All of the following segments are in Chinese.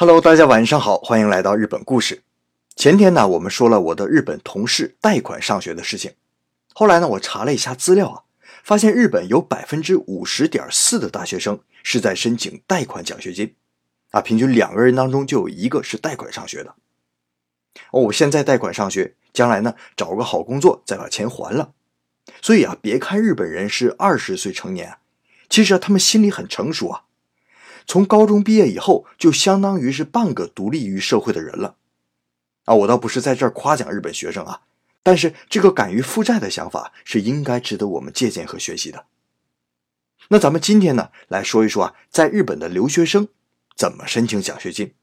Hello，大家晚上好，欢迎来到日本故事。前天呢，我们说了我的日本同事贷款上学的事情。后来呢，我查了一下资料啊，发现日本有百分之五十点四的大学生是在申请贷款奖学金，啊，平均两个人当中就有一个是贷款上学的。哦，我现在贷款上学，将来呢找个好工作再把钱还了。所以啊，别看日本人是二十岁成年，其实啊他们心里很成熟啊。从高中毕业以后，就相当于是半个独立于社会的人了。啊，我倒不是在这儿夸奖日本学生啊，但是这个敢于负债的想法是应该值得我们借鉴和学习的。那咱们今天呢，来说一说啊，在日本的留学生怎么申请奖学金。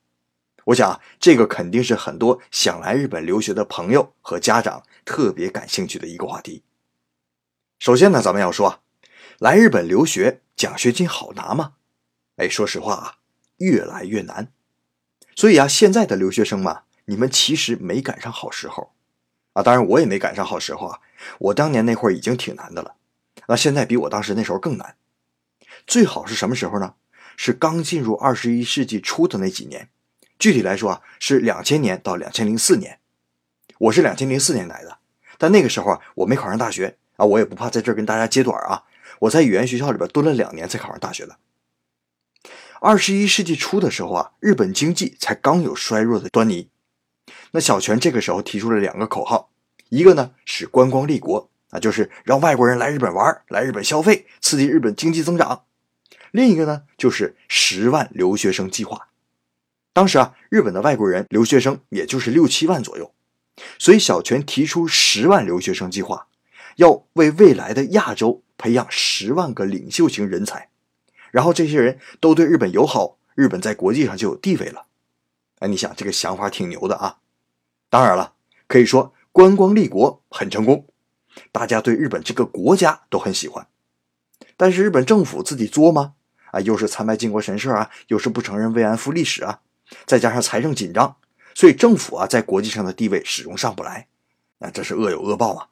我想啊，这个肯定是很多想来日本留学的朋友和家长特别感兴趣的一个话题。首先呢，咱们要说啊，来日本留学奖学金好拿吗？哎，说实话啊，越来越难。所以啊，现在的留学生嘛，你们其实没赶上好时候啊。当然，我也没赶上好时候啊。我当年那会儿已经挺难的了，那现在比我当时那时候更难。最好是什么时候呢？是刚进入二十一世纪初的那几年。具体来说啊，是两千年到两千零四年。我是两千零四年来的，但那个时候啊，我没考上大学啊，我也不怕在这儿跟大家揭短啊。我在语言学校里边蹲了两年才考上大学的。二十一世纪初的时候啊，日本经济才刚有衰弱的端倪。那小泉这个时候提出了两个口号，一个呢是观光立国啊，就是让外国人来日本玩，来日本消费，刺激日本经济增长；另一个呢就是十万留学生计划。当时啊，日本的外国人留学生也就是六七万左右，所以小泉提出十万留学生计划，要为未来的亚洲培养十万个领袖型人才。然后这些人都对日本友好，日本在国际上就有地位了。哎，你想这个想法挺牛的啊！当然了，可以说观光立国很成功，大家对日本这个国家都很喜欢。但是日本政府自己作吗？啊，又是参拜靖国神社啊，又是不承认慰安妇历史啊，再加上财政紧张，所以政府啊在国际上的地位始终上不来。那这是恶有恶报啊！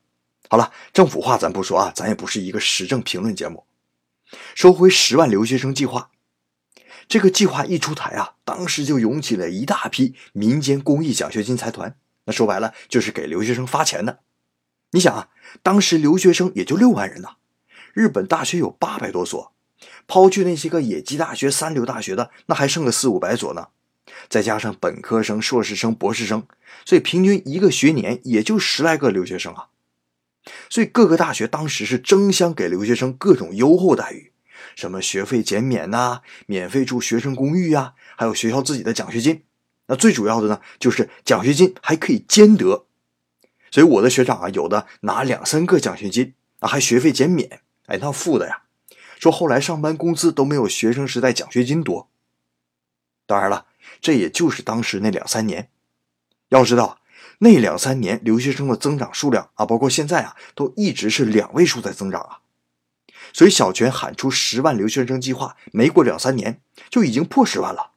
好了，政府话咱不说啊，咱也不是一个时政评论节目。收回十万留学生计划，这个计划一出台啊，当时就涌起了一大批民间公益奖学金财团。那说白了就是给留学生发钱的。你想啊，当时留学生也就六万人呐，日本大学有八百多所，抛去那些个野鸡大学、三流大学的，那还剩个四五百所呢。再加上本科生、硕士生、博士生，所以平均一个学年也就十来个留学生啊。所以各个大学当时是争相给留学生各种优厚待遇，什么学费减免呐，免费住学生公寓呀，还有学校自己的奖学金。那最主要的呢，就是奖学金还可以兼得。所以我的学长啊，有的拿两三个奖学金啊，还学费减免，哎，那富的呀。说后来上班工资都没有学生时代奖学金多。当然了，这也就是当时那两三年。要知道。那两三年留学生的增长数量啊，包括现在啊，都一直是两位数在增长啊。所以小泉喊出十万留学生计划，没过两三年就已经破十万了。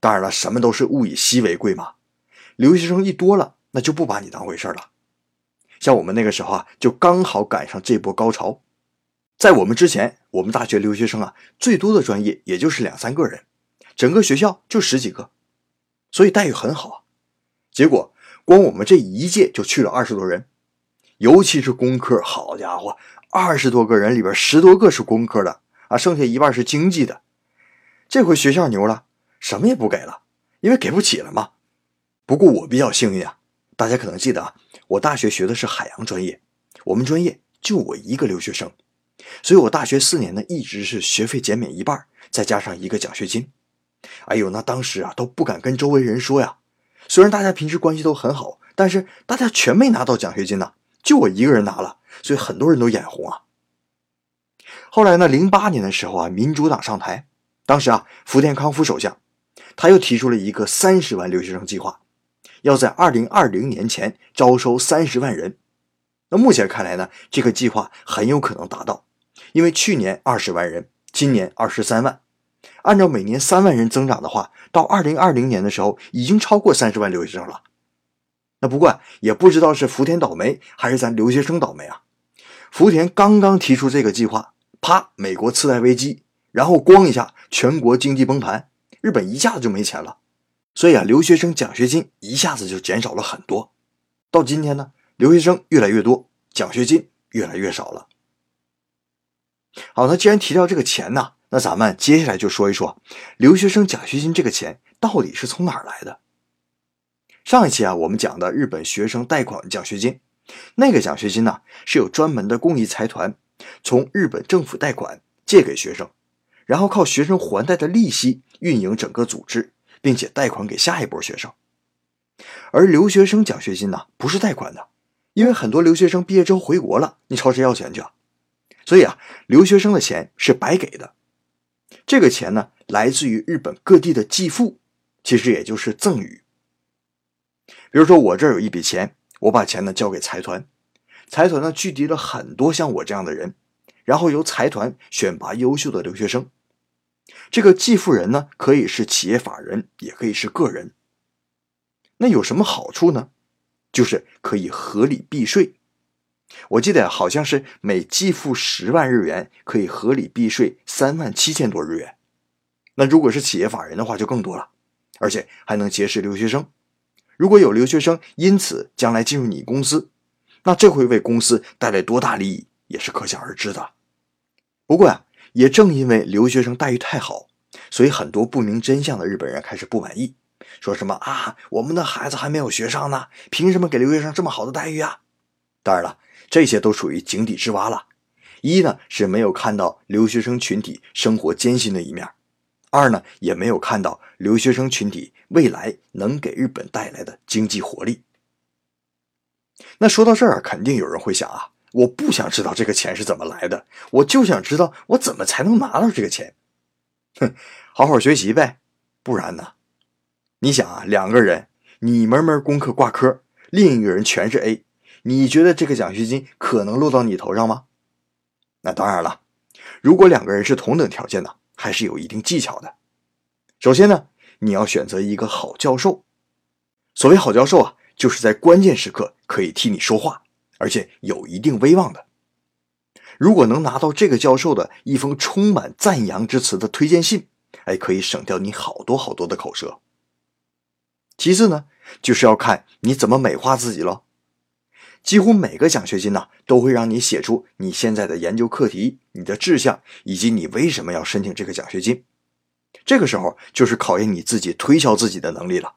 当然了，什么都是物以稀为贵嘛。留学生一多了，那就不把你当回事了。像我们那个时候啊，就刚好赶上这波高潮。在我们之前，我们大学留学生啊，最多的专业也就是两三个人，整个学校就十几个，所以待遇很好啊。结果，光我们这一届就去了二十多人，尤其是工科，好家伙，二十多个人里边十多个是工科的啊，剩下一半是经济的。这回学校牛了，什么也不给了，因为给不起了嘛。不过我比较幸运啊，大家可能记得啊，我大学学的是海洋专业，我们专业就我一个留学生，所以我大学四年呢一直是学费减免一半，再加上一个奖学金。哎呦，那当时啊都不敢跟周围人说呀。虽然大家平时关系都很好，但是大家全没拿到奖学金呢，就我一个人拿了，所以很多人都眼红啊。后来呢，零八年的时候啊，民主党上台，当时啊，福田康夫首相，他又提出了一个三十万留学生计划，要在二零二零年前招收三十万人。那目前看来呢，这个计划很有可能达到，因为去年二十万人，今年二十三万。按照每年三万人增长的话，到二零二零年的时候，已经超过三十万留学生了。那不过也不知道是福田倒霉，还是咱留学生倒霉啊？福田刚刚提出这个计划，啪，美国次贷危机，然后咣一下，全国经济崩盘，日本一下子就没钱了，所以啊，留学生奖学金一下子就减少了很多。到今天呢，留学生越来越多，奖学金越来越少了。好，那既然提到这个钱呢，那咱们接下来就说一说留学生奖学金这个钱到底是从哪儿来的。上一期啊，我们讲的日本学生贷款奖学金，那个奖学金呢是有专门的公益财团从日本政府贷款借给学生，然后靠学生还贷的利息运营整个组织，并且贷款给下一波学生。而留学生奖学金呢不是贷款的，因为很多留学生毕业之后回国了，你朝谁要钱去啊？所以啊，留学生的钱是白给的。这个钱呢来自于日本各地的继父，其实也就是赠与。比如说，我这儿有一笔钱，我把钱呢交给财团，财团呢聚集了很多像我这样的人，然后由财团选拔优秀的留学生。这个继父人呢，可以是企业法人，也可以是个人。那有什么好处呢？就是可以合理避税。我记得好像是每继父十万日元，可以合理避税三万七千多日元。那如果是企业法人的话，就更多了，而且还能结识留学生。如果有留学生因此将来进入你公司，那这会为公司带来多大利益，也是可想而知的。不过呀，也正因为留学生待遇太好，所以很多不明真相的日本人开始不满意，说什么啊，我们的孩子还没有学上呢，凭什么给留学生这么好的待遇啊？当然了，这些都属于井底之蛙了。一呢是没有看到留学生群体生活艰辛的一面。二呢，也没有看到留学生群体未来能给日本带来的经济活力。那说到这儿，肯定有人会想啊，我不想知道这个钱是怎么来的，我就想知道我怎么才能拿到这个钱。哼，好好学习呗，不然呢？你想啊，两个人，你门门功课挂科，另一个人全是 A，你觉得这个奖学金可能落到你头上吗？那当然了，如果两个人是同等条件的。还是有一定技巧的。首先呢，你要选择一个好教授。所谓好教授啊，就是在关键时刻可以替你说话，而且有一定威望的。如果能拿到这个教授的一封充满赞扬之词的推荐信，哎，可以省掉你好多好多的口舌。其次呢，就是要看你怎么美化自己喽。几乎每个奖学金呢，都会让你写出你现在的研究课题、你的志向以及你为什么要申请这个奖学金。这个时候就是考验你自己推销自己的能力了。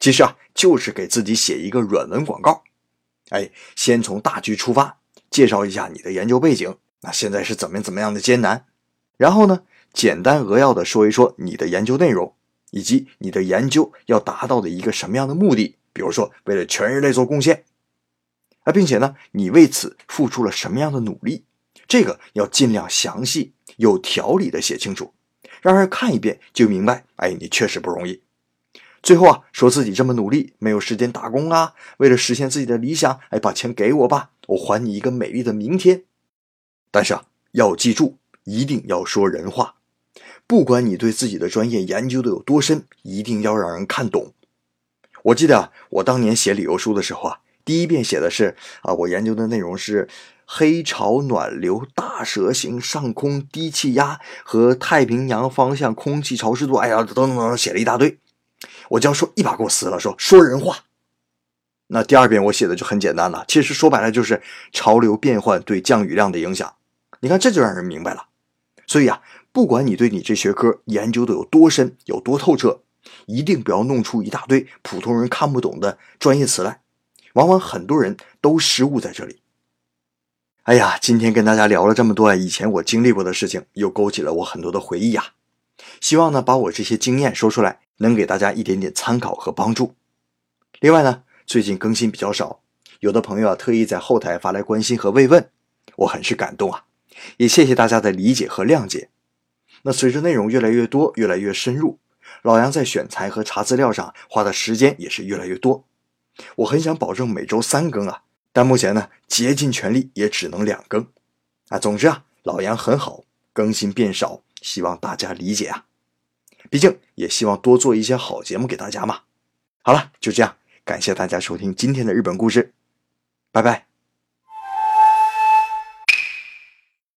其实啊，就是给自己写一个软文广告。哎，先从大局出发，介绍一下你的研究背景，那现在是怎么怎么样的艰难。然后呢，简单扼要的说一说你的研究内容，以及你的研究要达到的一个什么样的目的，比如说为了全人类做贡献。并且呢，你为此付出了什么样的努力？这个要尽量详细、有条理的写清楚，让人看一遍就明白。哎，你确实不容易。最后啊，说自己这么努力，没有时间打工啊，为了实现自己的理想，哎，把钱给我吧，我还你一个美丽的明天。但是啊，要记住，一定要说人话。不管你对自己的专业研究的有多深，一定要让人看懂。我记得啊，我当年写理由书的时候啊。第一遍写的是啊，我研究的内容是黑潮暖流大蛇形上空低气压和太平洋方向空气潮湿度，哎呀，等等等等，写了一大堆。我教授一把给我撕了，说说人话。那第二遍我写的就很简单了，其实说白了就是潮流变换对降雨量的影响。你看这就让人明白了。所以啊，不管你对你这学科研究的有多深、有多透彻，一定不要弄出一大堆普通人看不懂的专业词来。往往很多人都失误在这里。哎呀，今天跟大家聊了这么多啊，以前我经历过的事情，又勾起了我很多的回忆呀。希望呢，把我这些经验说出来，能给大家一点点参考和帮助。另外呢，最近更新比较少，有的朋友啊特意在后台发来关心和慰问，我很是感动啊，也谢谢大家的理解和谅解。那随着内容越来越多，越来越深入，老杨在选材和查资料上花的时间也是越来越多。我很想保证每周三更啊，但目前呢，竭尽全力也只能两更，啊，总之啊，老杨很好，更新变少，希望大家理解啊，毕竟也希望多做一些好节目给大家嘛。好了，就这样，感谢大家收听今天的日本故事，拜拜。